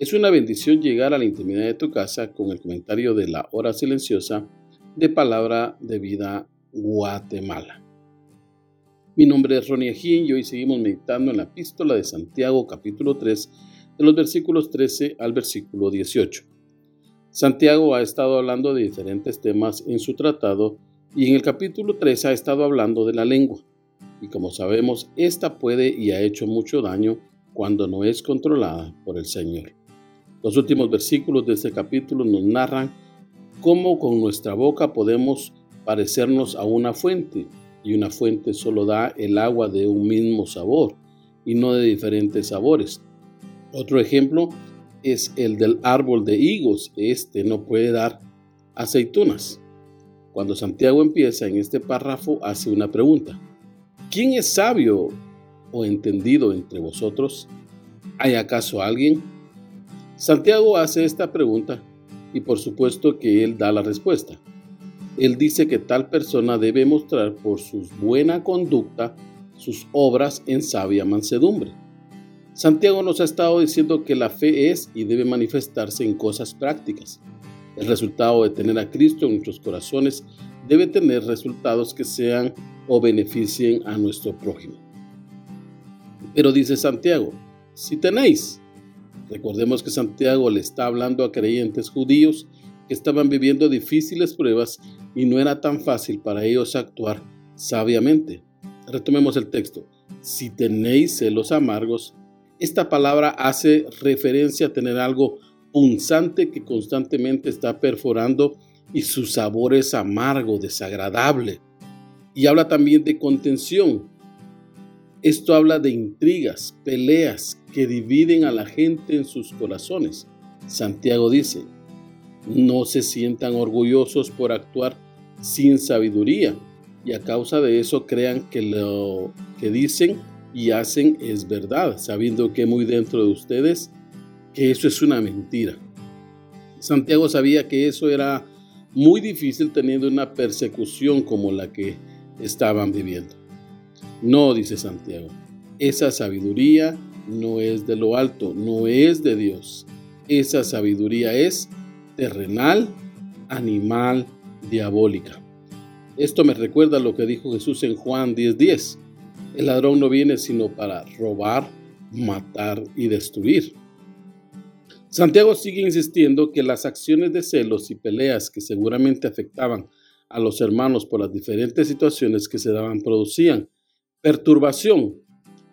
Es una bendición llegar a la intimidad de tu casa con el comentario de la hora silenciosa de Palabra de Vida Guatemala. Mi nombre es Ronnie Ajín y hoy seguimos meditando en la epístola de Santiago capítulo 3 de los versículos 13 al versículo 18. Santiago ha estado hablando de diferentes temas en su tratado y en el capítulo 3 ha estado hablando de la lengua. Y como sabemos, esta puede y ha hecho mucho daño cuando no es controlada por el Señor. Los últimos versículos de este capítulo nos narran cómo con nuestra boca podemos parecernos a una fuente, y una fuente solo da el agua de un mismo sabor y no de diferentes sabores. Otro ejemplo es el del árbol de higos. Este no puede dar aceitunas. Cuando Santiago empieza en este párrafo hace una pregunta. ¿Quién es sabio o entendido entre vosotros? ¿Hay acaso alguien? Santiago hace esta pregunta y por supuesto que él da la respuesta. Él dice que tal persona debe mostrar por su buena conducta sus obras en sabia mansedumbre. Santiago nos ha estado diciendo que la fe es y debe manifestarse en cosas prácticas. El resultado de tener a Cristo en nuestros corazones debe tener resultados que sean o beneficien a nuestro prójimo. Pero dice Santiago, si tenéis, recordemos que Santiago le está hablando a creyentes judíos que estaban viviendo difíciles pruebas y no era tan fácil para ellos actuar sabiamente. Retomemos el texto. Si tenéis celos amargos, esta palabra hace referencia a tener algo punzante que constantemente está perforando y su sabor es amargo, desagradable. Y habla también de contención, esto habla de intrigas, peleas que dividen a la gente en sus corazones. Santiago dice, no se sientan orgullosos por actuar sin sabiduría y a causa de eso crean que lo que dicen y hacen es verdad, sabiendo que muy dentro de ustedes que eso es una mentira. Santiago sabía que eso era muy difícil teniendo una persecución como la que estaban viviendo. No, dice Santiago, esa sabiduría no es de lo alto, no es de Dios. Esa sabiduría es terrenal, animal, diabólica. Esto me recuerda lo que dijo Jesús en Juan 10:10. El ladrón no viene sino para robar, matar y destruir. Santiago sigue insistiendo que las acciones de celos y peleas que seguramente afectaban a los hermanos por las diferentes situaciones que se daban producían Perturbación.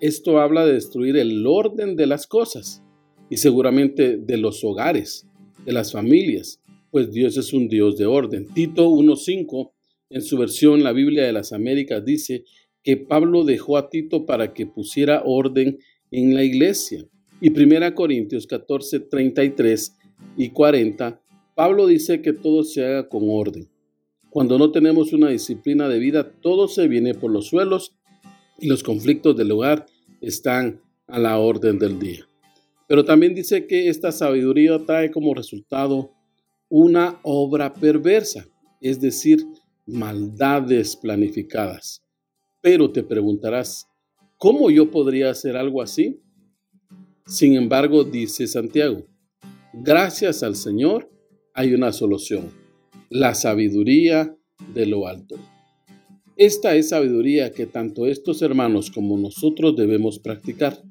Esto habla de destruir el orden de las cosas y seguramente de los hogares, de las familias, pues Dios es un Dios de orden. Tito 1.5, en su versión La Biblia de las Américas, dice que Pablo dejó a Tito para que pusiera orden en la iglesia. Y 1 Corintios 14, 33 y 40, Pablo dice que todo se haga con orden. Cuando no tenemos una disciplina de vida, todo se viene por los suelos y los conflictos del hogar están a la orden del día. Pero también dice que esta sabiduría trae como resultado una obra perversa, es decir, maldades planificadas. Pero te preguntarás, ¿cómo yo podría hacer algo así? Sin embargo, dice Santiago, gracias al Señor hay una solución, la sabiduría de lo alto. Esta es sabiduría que tanto estos hermanos como nosotros debemos practicar,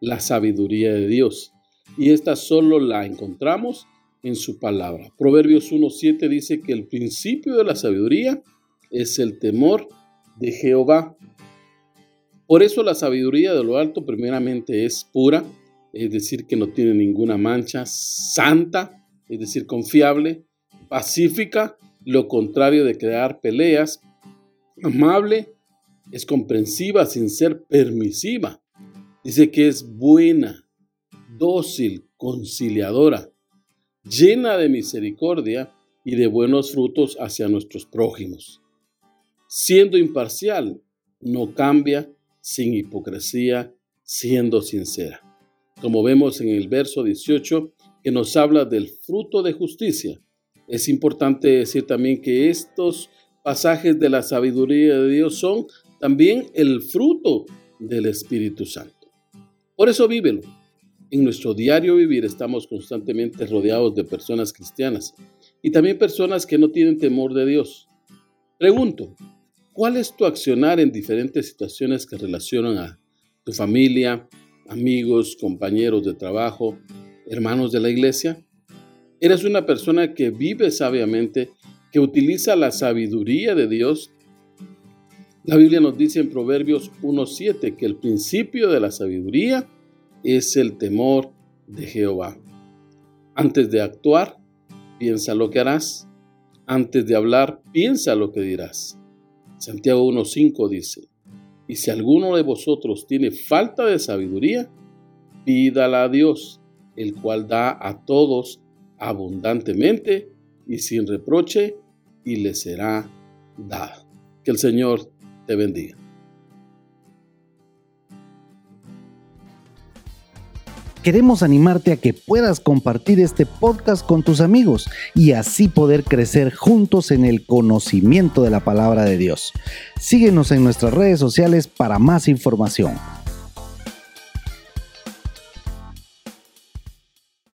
la sabiduría de Dios. Y esta solo la encontramos en su palabra. Proverbios 1.7 dice que el principio de la sabiduría es el temor de Jehová. Por eso la sabiduría de lo alto primeramente es pura, es decir, que no tiene ninguna mancha, santa, es decir, confiable, pacífica, lo contrario de crear peleas, amable, es comprensiva sin ser permisiva. Dice que es buena, dócil, conciliadora, llena de misericordia y de buenos frutos hacia nuestros prójimos. Siendo imparcial, no cambia, sin hipocresía, siendo sincera. Como vemos en el verso 18, que nos habla del fruto de justicia. Es importante decir también que estos pasajes de la sabiduría de Dios son también el fruto del Espíritu Santo. Por eso vívelo. En nuestro diario vivir estamos constantemente rodeados de personas cristianas y también personas que no tienen temor de Dios. Pregunto, ¿cuál es tu accionar en diferentes situaciones que relacionan a tu familia, amigos, compañeros de trabajo, hermanos de la iglesia? ¿Eres una persona que vive sabiamente, que utiliza la sabiduría de Dios la Biblia nos dice en Proverbios 1.7 que el principio de la sabiduría es el temor de Jehová. Antes de actuar, piensa lo que harás. Antes de hablar, piensa lo que dirás. Santiago 1.5 dice, y si alguno de vosotros tiene falta de sabiduría, pídala a Dios, el cual da a todos abundantemente y sin reproche, y le será dada. Que el Señor te bendiga. Queremos animarte a que puedas compartir este podcast con tus amigos y así poder crecer juntos en el conocimiento de la palabra de Dios. Síguenos en nuestras redes sociales para más información.